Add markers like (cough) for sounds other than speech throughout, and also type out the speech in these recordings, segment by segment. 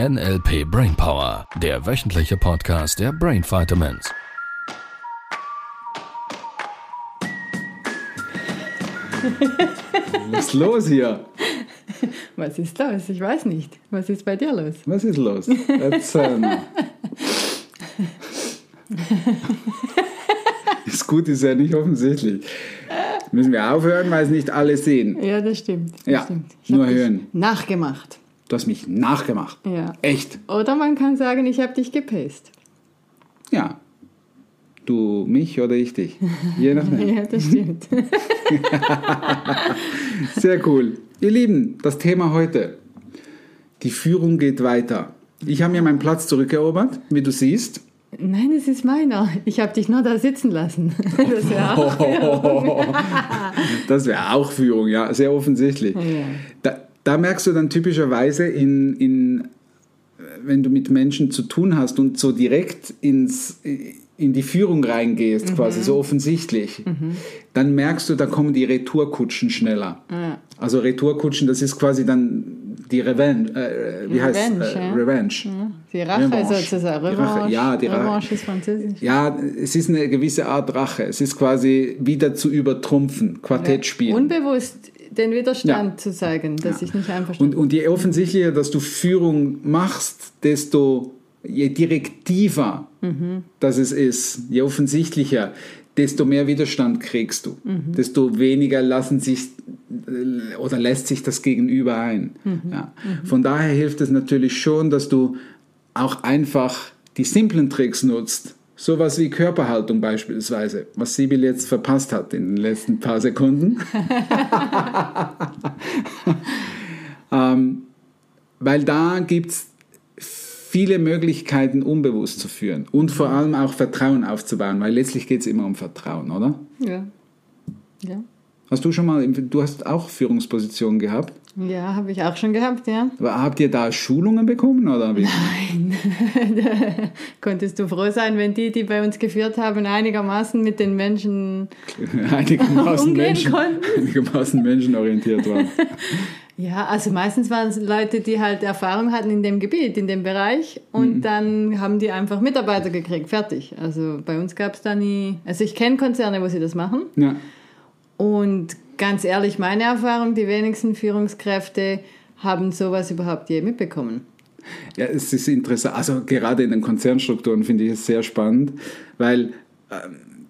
NLP Brainpower, der wöchentliche Podcast der Brain Vitamins. (laughs) Was ist los hier? Was ist los? Ich weiß nicht. Was ist bei dir los? Was ist los? Erzähl mal. ist gut, ist ja nicht offensichtlich. Müssen wir aufhören, weil es nicht alle sehen. Ja, das stimmt. Das Ja, stimmt. nur hören. Nachgemacht. Du hast mich nachgemacht. Ja. Echt? Oder man kann sagen, ich habe dich gepaced. Ja. Du mich oder ich dich? Je (laughs) nachdem. Ja, das stimmt. (laughs) Sehr cool. Ihr Lieben, das Thema heute. Die Führung geht weiter. Ich habe mir meinen Platz zurückerobert, wie du siehst. Nein, es ist meiner. Ich habe dich nur da sitzen lassen. (laughs) Das wäre auch. Das wäre auch Führung, ja, sehr offensichtlich. Ja. Da, da merkst du dann typischerweise, in, in, wenn du mit Menschen zu tun hast und so direkt ins, in die Führung reingehst, quasi so offensichtlich, dann merkst du, da kommen die Retourkutschen schneller. Ja. Also Retourkutschen, das ist quasi dann die Revenge, äh, wie heißt Revenge, äh, ja. Revenge. Die Rache Revanche. sozusagen. Die Rache, Revanche. ja, die Rache. Revanche ist französisch. Ja, es ist eine gewisse Art Rache. Es ist quasi wieder zu übertrumpfen, Quartett spielen. Unbewusst den Widerstand Ja. zu zeigen, dass ich nicht Und, einverstanden und je offensichtlicher, dass du Führung machst, desto je direktiver das es ist, je offensichtlicher, desto mehr Widerstand kriegst du. Desto weniger lassen sich oder lässt sich das Gegenüber ein. Ja. Von daher hilft es natürlich schon, dass du auch einfach die simplen Tricks nutzt. Sowas wie Körperhaltung beispielsweise, was Sibyl jetzt verpasst hat in den letzten paar Sekunden. (laughs) Weil da gibt es viele Möglichkeiten, unbewusst zu führen und vor allem auch Vertrauen aufzubauen, weil letztlich geht es immer um Vertrauen, oder? Ja. Ja. Hast du schon mal, du hast auch Führungspositionen gehabt, Ja, habe ich auch schon gehabt, ja. aber habt ihr da Schulungen bekommen oder wie? (laughs) Konntest du froh sein, wenn die, die bei uns geführt haben, einigermaßen mit den Menschen. (laughs) einigermaßen, Umgehen Menschen, konnten? (laughs) einigermaßen menschenorientiert waren. Ja, also meistens waren es Leute, die halt Erfahrung hatten in dem Gebiet, in dem Bereich und dann haben die einfach Mitarbeiter gekriegt, fertig. Also bei uns gab es da nie. Also ich kenne Konzerne, wo sie das machen Ja. Und ganz ehrlich, meine Erfahrung, die wenigsten Führungskräfte haben sowas überhaupt je mitbekommen. Ja, es ist interessant. Also gerade in den Konzernstrukturen finde ich es sehr spannend, weil ähm,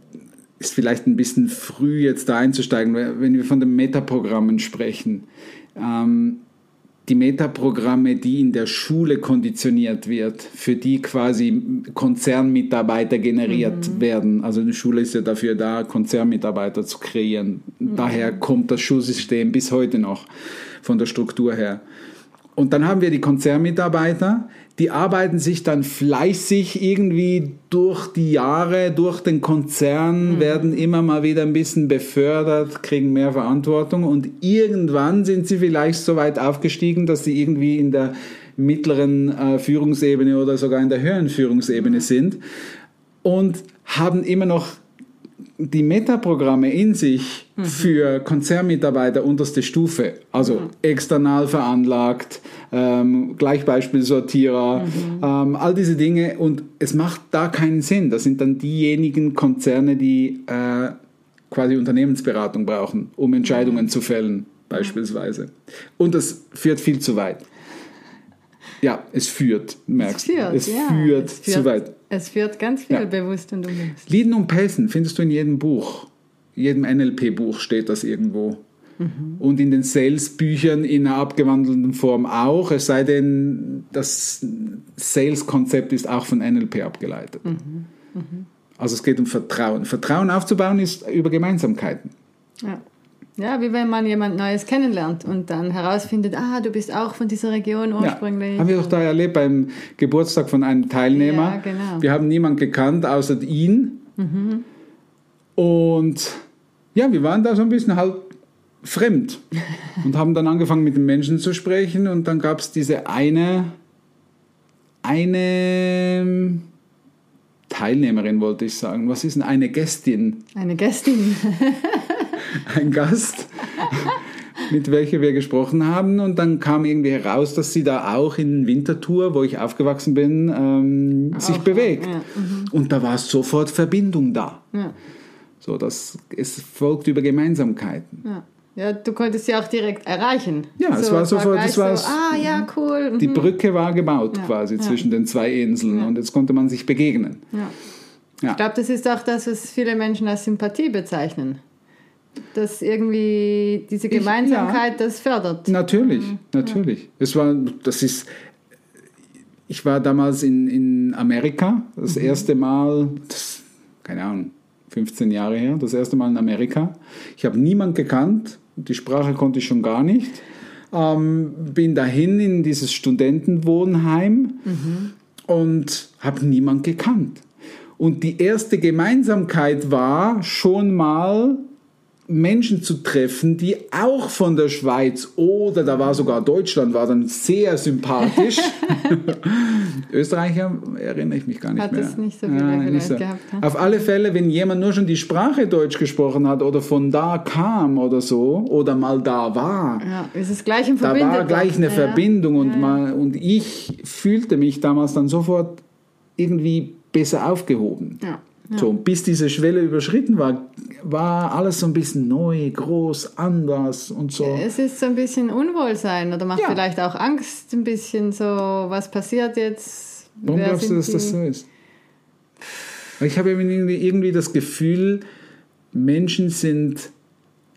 ist vielleicht ein bisschen früh jetzt da einzusteigen, wenn wir von den Metaprogrammen sprechen. Ähm, die Metaprogramme, die in der Schule konditioniert wird, für die quasi Konzernmitarbeiter generiert werden. Also die Schule ist ja dafür da, Konzernmitarbeiter zu kreieren. Daher kommt das Schulsystem bis heute noch von der Struktur her. Und dann haben wir die Konzernmitarbeiter, die arbeiten sich dann fleißig irgendwie durch die Jahre, durch den Konzern, werden immer mal wieder ein bisschen befördert, kriegen mehr Verantwortung. Und irgendwann sind sie vielleicht so weit aufgestiegen, dass sie irgendwie in der mittleren äh, Führungsebene oder sogar in der höheren Führungsebene sind und haben immer noch die Metaprogramme in sich für Konzernmitarbeiter unterste Stufe, also external veranlagt, ähm, Gleichbeispielsortierer, ähm, all diese Dinge und es macht da keinen Sinn. Das sind dann diejenigen Konzerne, die äh, quasi Unternehmensberatung brauchen, um Entscheidungen zu fällen, beispielsweise. Und das führt viel zu weit. Ja, es führt, merkst du. es ja. führt Es führt- zu weit. Es führt ganz viel Ja. bewusst und unbewusst. Leaden und Pacen findest du in jedem Buch. jedem NLP-Buch steht das irgendwo. Und in den Sales-Büchern in einer abgewandelten Form auch, es sei denn, das Sales-Konzept ist auch von NLP abgeleitet. Also es geht um Vertrauen. Vertrauen aufzubauen ist über Gemeinsamkeiten. Ja. Ja, wie wenn man jemand Neues kennenlernt und dann herausfindet, ah, du bist auch von dieser Region ursprünglich. Ja, haben wir doch da erlebt beim Geburtstag von einem Teilnehmer. Ja, genau. Wir haben niemanden gekannt außer ihn. Und ja, wir waren da so ein bisschen halt fremd (laughs) und haben dann angefangen mit den Menschen zu sprechen und dann gab es diese eine, eine Teilnehmerin, wollte ich sagen. Was ist denn eine Gästin? Eine Gästin. (laughs) (laughs) ein Gast. mit welcher wir gesprochen haben. Und dann kam irgendwie heraus, dass sie da auch in Winterthur, wo ich aufgewachsen bin, ähm, sich bewegt. ja, Und da war sofort Verbindung da. Ja. So, das, es folgt über Gemeinsamkeiten. Ja. ja, du konntest sie auch direkt erreichen. Ja, es war sofort- es war so, ah, ja, cool. Die mhm. Brücke war gebaut Ja, quasi ja. zwischen den zwei Inseln und jetzt konnte man sich begegnen. Ja. Ja. Ich glaube, das ist auch das, was viele Menschen als Sympathie bezeichnen. Dass irgendwie diese Gemeinsamkeit das fördert. Natürlich, natürlich. Es war, das ist, ich war damals in, in Amerika, das erste Mal, das, keine Ahnung, 15 Jahre her, das erste Mal in Amerika. Ich habe niemand gekannt, die Sprache konnte ich schon gar nicht. Ähm, bin dahin in dieses Studentenwohnheim und habe niemand gekannt. Und die erste Gemeinsamkeit war schon mal Menschen zu treffen, die auch von der Schweiz oder da war sogar Deutschland, war dann sehr sympathisch. (laughs) Österreicher erinnere ich mich gar nicht Hat mehr. es nicht so viele vielleicht gehabt, hm? Auf alle Fälle, wenn jemand nur schon die Sprache Deutsch gesprochen hat oder von da kam oder so oder mal da war, Ja, es ist gleich ein da war gleich eine ja. Verbindung und, mal, und ich fühlte mich damals dann sofort irgendwie besser aufgehoben. Ja. So, und bis diese Schwelle überschritten war, war alles so ein bisschen neu, groß, anders und so. Es ist so ein bisschen Unwohlsein oder macht Ja. vielleicht auch Angst, ein bisschen so, was passiert jetzt? Warum Wer glaubst du, dass das die? so ist? Ich habe irgendwie das Gefühl, Menschen sind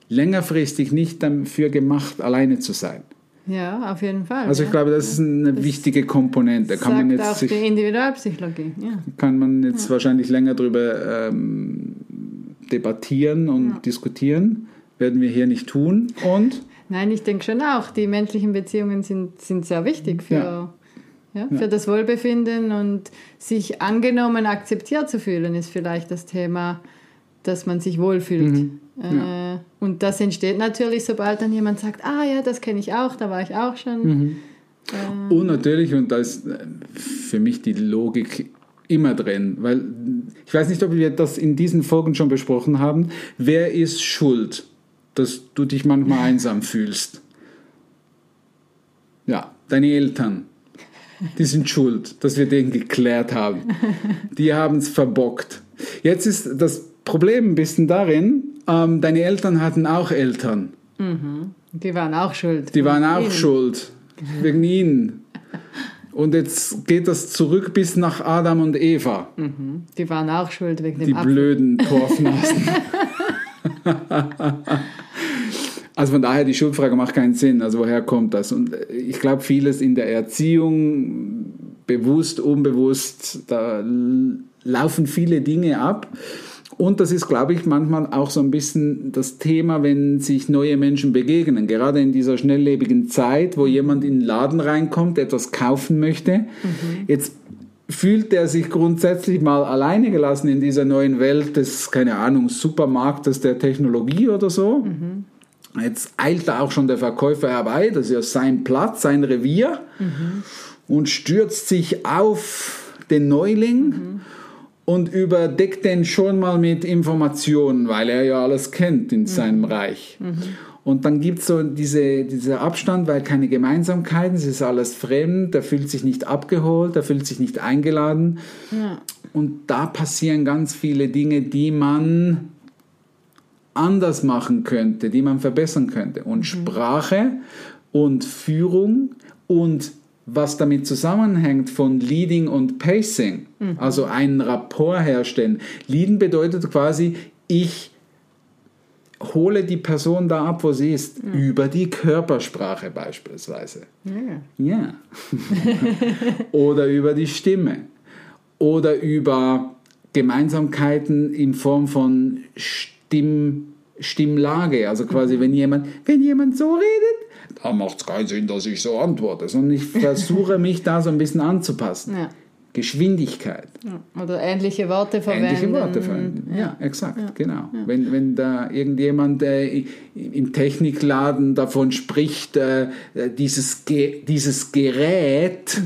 längerfristig nicht dafür gemacht, alleine zu sein. Ja, auf jeden Fall. Also ich ja. glaube, das ist eine wichtige Komponente. Kann man jetzt auch sich, die Individualpsychologie. Ja. kann man jetzt wahrscheinlich länger darüber ähm, debattieren und diskutieren. Werden wir hier nicht tun. Und Nein, ich denke schon auch, die menschlichen Beziehungen sind, sind sehr wichtig für, Ja. ja. für das Wohlbefinden und sich angenommen, akzeptiert zu fühlen, ist vielleicht das Thema, dass man sich wohlfühlt. Mhm. Äh, Und das entsteht natürlich, sobald dann jemand sagt, ah ja, das kenne ich auch, da war ich auch schon. Mhm. Und natürlich, und da ist äh, für mich die Logik immer drin, weil ich weiß nicht, ob wir das in diesen Folgen schon besprochen haben. Wer ist schuld, dass du dich manchmal (laughs) einsam fühlst? Ja, deine Eltern. Die sind schuld, dass wir den geklärt haben. Die haben es verbockt. Jetzt ist das Problem ein bisschen darin, ähm, deine Eltern hatten auch Eltern. Die waren auch schuld. Die waren auch Ihnen. schuld. Wegen ihnen. Und jetzt geht das zurück bis nach Adam und Eva. Die waren auch schuld wegen dem Die Apfel. blöden (laughs) Torfnasen. also von daher, die Schuldfrage macht keinen Sinn. Also woher kommt das? Und ich glaube, vieles in der Erziehung, bewusst, unbewusst, da laufen viele Dinge ab. Und das ist, glaube ich, manchmal auch so ein bisschen das Thema, wenn sich neue Menschen begegnen. Gerade in dieser schnelllebigen Zeit, wo jemand in den Laden reinkommt, etwas kaufen möchte. Jetzt fühlt er sich grundsätzlich mal alleine gelassen in dieser neuen Welt des, keine Ahnung, Supermarktes der Technologie oder so. Jetzt eilt da auch schon der Verkäufer herbei, das ist ja sein Platz, sein Revier. Und stürzt sich auf den Neuling und überdeckt den schon mal mit Informationen, weil er ja alles kennt in seinem Reich. Und dann gibt es so diese, dieser Abstand, weil keine Gemeinsamkeiten, es ist alles fremd, der fühlt sich nicht abgeholt, der fühlt sich nicht eingeladen. Und da passieren ganz viele Dinge, die man anders machen könnte, die man verbessern könnte. Und Sprache und Führung und was damit zusammenhängt von Leading und Pacing, also einen Rapport herstellen. Leading bedeutet quasi, ich hole die Person da ab, wo sie ist, über die Körpersprache beispielsweise. Ja. Ja. (laughs) oder über die Stimme. Oder über Gemeinsamkeiten in Form von Stimm, Stimmlage. Also quasi, wenn jemand, wenn jemand so redet, dann macht es keinen Sinn, dass ich so antworte, sondern ich (laughs) versuche mich da so ein bisschen anzupassen. Ja. Geschwindigkeit. Ja. Oder ähnliche Worte verwenden. Ähnliche Worte verwenden. Ja, exakt, genau. Wenn, wenn da irgendjemand äh, im Technikladen davon spricht, äh, dieses, Ge dieses Gerät,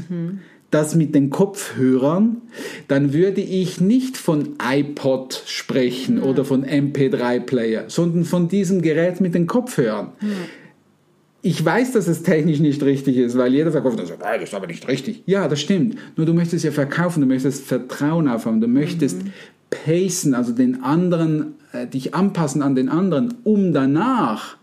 das mit den Kopfhörern, dann würde ich nicht von iPod sprechen oder von MP3-Player, sondern von diesem Gerät mit den Kopfhörern. Ich weiß, dass es technisch nicht richtig ist, weil jeder Verkäufer sagt, ah, das ist aber nicht richtig. Ja, das stimmt. Nur du möchtest ja verkaufen, du möchtest Vertrauen aufhaben, du möchtest mhm. pacen, also den anderen, äh, dich anpassen an den anderen, um danach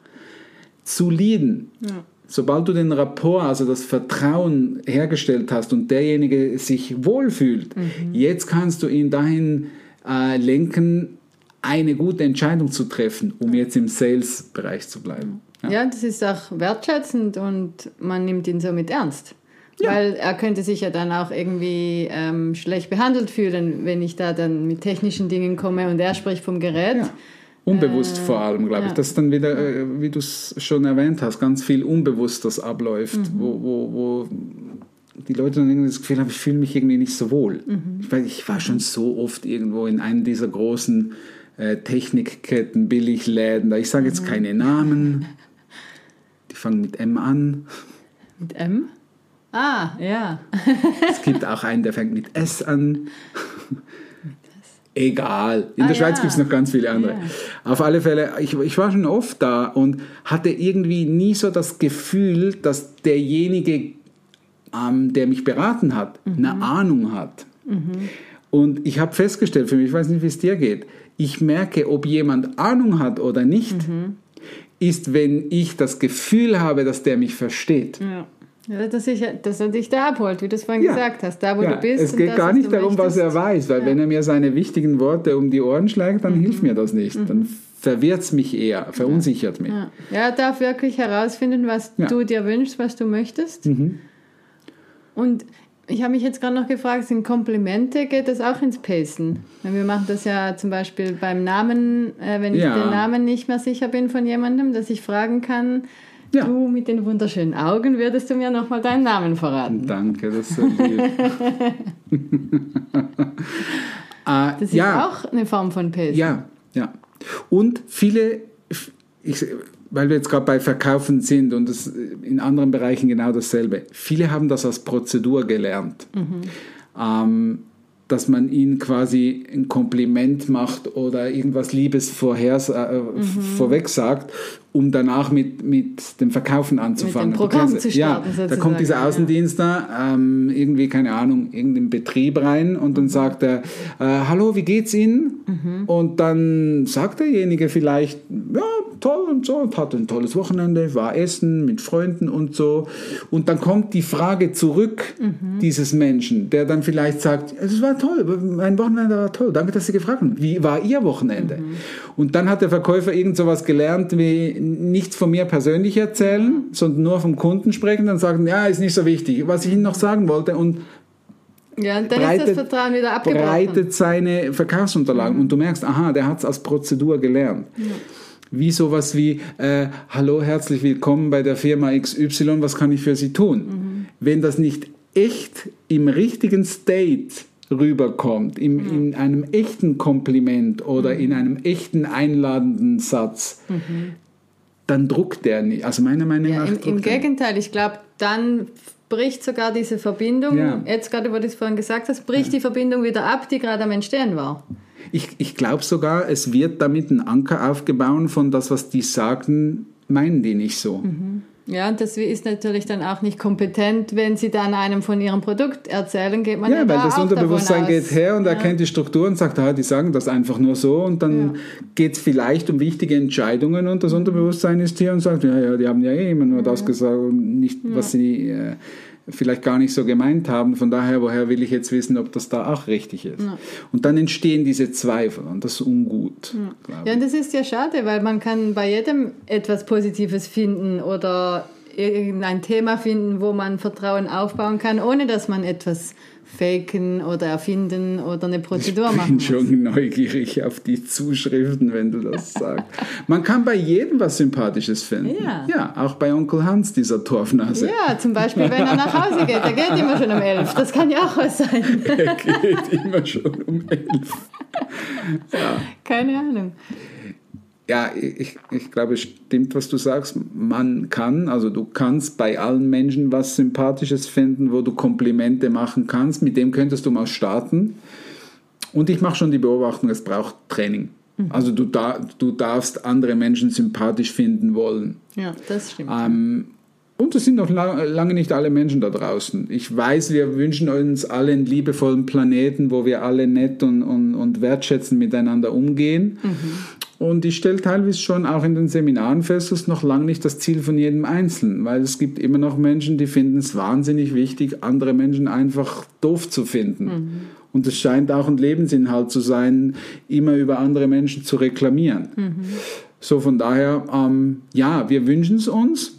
zu leaden. Ja. Sobald du den Rapport, also das Vertrauen hergestellt hast und derjenige sich wohlfühlt, mhm. jetzt kannst du ihn dahin äh, lenken, eine gute Entscheidung zu treffen, um jetzt im Sales-Bereich zu bleiben. Ja. ja. das ist auch wertschätzend und man nimmt ihn somit ernst. Ja. Weil er könnte sich ja dann auch irgendwie ähm, schlecht behandelt fühlen, wenn ich da dann mit technischen Dingen komme und er spricht vom Gerät. Ja. Unbewusst äh, vor allem, glaube ich. Das ist dann wieder, äh, wie du es schon erwähnt hast, ganz viel Unbewusstes abläuft, mhm. wo, wo, wo die Leute dann irgendwie das Gefühl haben, ich fühle mich irgendwie nicht so wohl. Mhm. Ich, weiß, ich war schon so oft irgendwo in einem dieser großen äh, Technikketten, Billigläden. Ich sage jetzt mhm. keine Namen. Die fangen mit M an. Mit M? Ah, ja. es gibt auch einen, der fängt mit S an. Egal. In ah, der Schweiz ja. gibt es noch ganz viele andere. Ja. Auf alle Fälle, ich, ich war schon oft da und hatte irgendwie nie so das Gefühl, dass derjenige, ähm, der mich beraten hat, mhm. eine Ahnung hat. Mhm. Und ich habe festgestellt für mich, ich weiß nicht, wie es dir geht, ich merke, ob jemand Ahnung hat oder nicht, mhm. Ist, wenn ich das Gefühl habe, dass der mich versteht. Ja. Ja, dass, ich, dass er dich da abholt, wie du es vorhin ja. gesagt hast, da wo ja. du bist. Es geht gar nicht darum, möchtest. was er weiß, weil wenn er mir seine wichtigen Worte um die Ohren schlägt, dann mhm. hilft mir das nicht. Mhm. Dann verwirrt es mich eher, verunsichert mich. Ja. er darf wirklich herausfinden, was du dir wünschst, was du möchtest. Mhm. Und ich habe mich jetzt gerade noch gefragt, sind Komplimente, geht das auch ins Pacen? Wir machen das ja zum Beispiel beim Namen, äh, wenn ich den Namen nicht mehr sicher bin von jemandem, dass ich fragen kann, ja. Du mit den wunderschönen Augen würdest du mir nochmal deinen Namen verraten. Danke, das ist so lieb. (laughs) (laughs) Ah, das ist ja. auch eine Form von Pacing. Ja, ja. Und viele, ich, weil wir jetzt gerade bei Verkaufen sind und das in anderen Bereichen genau dasselbe. Viele haben das als Prozedur gelernt. Mhm. Ähm, dass man ihnen quasi ein Kompliment macht oder irgendwas Liebes vorher, äh, mhm. vorweg sagt, um danach mit, mit dem Verkaufen anzufangen. Mit dem Programm kennst, zu starten, ja, da kommt dieser Außendienst da, ähm, irgendwie, keine Ahnung, irgendein Betrieb rein und dann mhm. sagt er, äh, hallo, wie geht's Ihnen? Mhm. Und dann sagt derjenige vielleicht, ja, toll und so, und hatte ein tolles Wochenende, war essen mit Freunden und so. Und dann kommt die Frage zurück mhm. dieses Menschen, der dann vielleicht sagt, es war toll, mein Wochenende war toll, danke, dass Sie gefragt haben. Wie war Ihr Wochenende? Mhm. Und dann hat der Verkäufer irgend sowas gelernt, wie nichts von mir persönlich erzählen, mhm. sondern nur vom Kunden sprechen, dann sagen, ja, ist nicht so wichtig. Was ich Ihnen noch sagen wollte und ja, dann breitet, ist das Vertrauen wieder abgebrochen. Breitet seine Verkaufsunterlagen mhm. und du merkst, aha, der hat es als Prozedur gelernt. Ja wie sowas wie, äh, hallo, herzlich willkommen bei der Firma XY, was kann ich für Sie tun? Mhm. Wenn das nicht echt im richtigen State rüberkommt, im, mhm. in einem echten Kompliment oder mhm. in einem echten einladenden Satz, mhm. dann druckt der nicht. Also meiner Meinung ja, nach. Im, im Gegenteil, ich glaube, dann bricht sogar diese Verbindung, ja. jetzt gerade, wo du es vorhin gesagt hast, bricht ja. die Verbindung wieder ab, die gerade am Entstehen war. Ich, ich glaube sogar, es wird damit ein Anker aufgebaut von das, was die sagen, meinen die nicht so. Mhm. Ja, und das ist natürlich dann auch nicht kompetent, wenn Sie dann einem von Ihrem Produkt erzählen, geht man ja, ja weil das Unterbewusstsein geht her und ja. erkennt die Struktur und sagt, ah, die sagen das einfach nur so und dann ja. geht es vielleicht um wichtige Entscheidungen und das Unterbewusstsein ist hier und sagt, ja, ja, die haben ja eh immer nur das gesagt und nicht, was sie äh, vielleicht gar nicht so gemeint haben. Von daher, woher will ich jetzt wissen, ob das da auch richtig ist? Ja. Und dann entstehen diese Zweifel und das ist ungut. Ja. ja, und das ist ja schade, weil man kann bei jedem etwas Positives finden oder irgendein Thema finden, wo man Vertrauen aufbauen kann, ohne dass man etwas faken oder erfinden oder eine Prozedur machen Ich bin schon neugierig auf die Zuschriften, wenn du das sagst. Man kann bei jedem was Sympathisches finden. Ja. ja, auch bei Onkel Hans, dieser Torfnase. Ja, zum Beispiel, wenn er nach Hause geht. Der geht immer schon um elf. Das kann ja auch was sein. (laughs) er geht immer schon um elf. Ja. Keine Ahnung ja, ich, ich glaube, es stimmt, was du sagst. Man kann, also du kannst bei allen Menschen was Sympathisches finden, wo du Komplimente machen kannst. Mit dem könntest du mal starten. Und ich mache schon die Beobachtung, es braucht Training. Also du, da, du darfst andere Menschen sympathisch finden wollen. Ja, das stimmt. Ähm, und es sind noch la lange nicht alle Menschen da draußen. Ich weiß, wir wünschen uns alle einen liebevollen Planeten, wo wir alle nett und, und, und wertschätzend miteinander umgehen. Und ich stelle teilweise schon auch in den Seminaren fest, das ist noch lange nicht das Ziel von jedem Einzelnen, weil es gibt immer noch Menschen, die finden es wahnsinnig wichtig, andere Menschen einfach doof zu finden. Und es scheint auch ein Lebensinhalt zu sein, immer über andere Menschen zu reklamieren. So von daher, ähm, ja, wir wünschen es uns.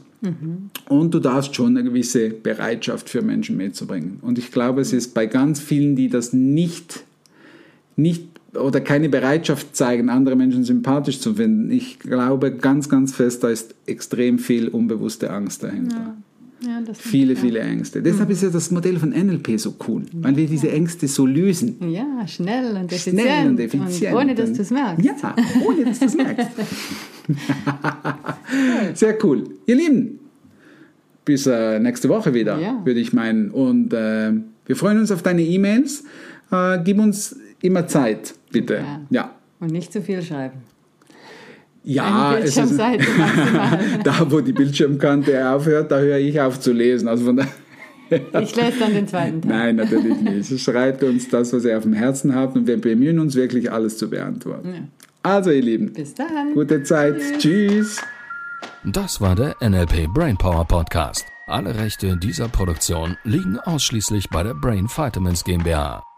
Und du darfst schon eine gewisse Bereitschaft für Menschen mitzubringen. Und ich glaube, es ist bei ganz vielen, die das nicht, nicht oder keine Bereitschaft zeigen, andere Menschen sympathisch zu finden. Ich glaube ganz, ganz fest, da ist extrem viel unbewusste Angst dahinter. ja, das Viele, viele Ängste. Deshalb ist ja das Modell von NLP so cool, weil wir diese Ängste so lösen. Ja, schnell und effizient. Schnell und effizient. ohne dass du es merkst. Ja, ohne dass du es merkst. (laughs) (laughs) Sehr cool. Ihr Lieben, bis äh, nächste Woche wieder, Ja. würde ich meinen. Und äh, wir freuen uns auf deine E-Mails. Äh, gib uns immer Zeit, bitte. Ja. Ja. Und nicht zu viel schreiben. Ja, es ist, (laughs) da wo die Bildschirmkante aufhört, da höre ich auf zu lesen. Also von daher. Ich lese dann den zweiten Teil. Nein, natürlich nicht. Schreibt uns das, was ihr auf dem Herzen habt und wir bemühen uns wirklich, alles zu beantworten. Ja. Also, ihr Lieben, Bis dann. gute Zeit. Tschüss. Das war der NLP Brainpower Podcast. Alle Rechte dieser Produktion liegen ausschließlich bei der Brain Vitamins GmbH.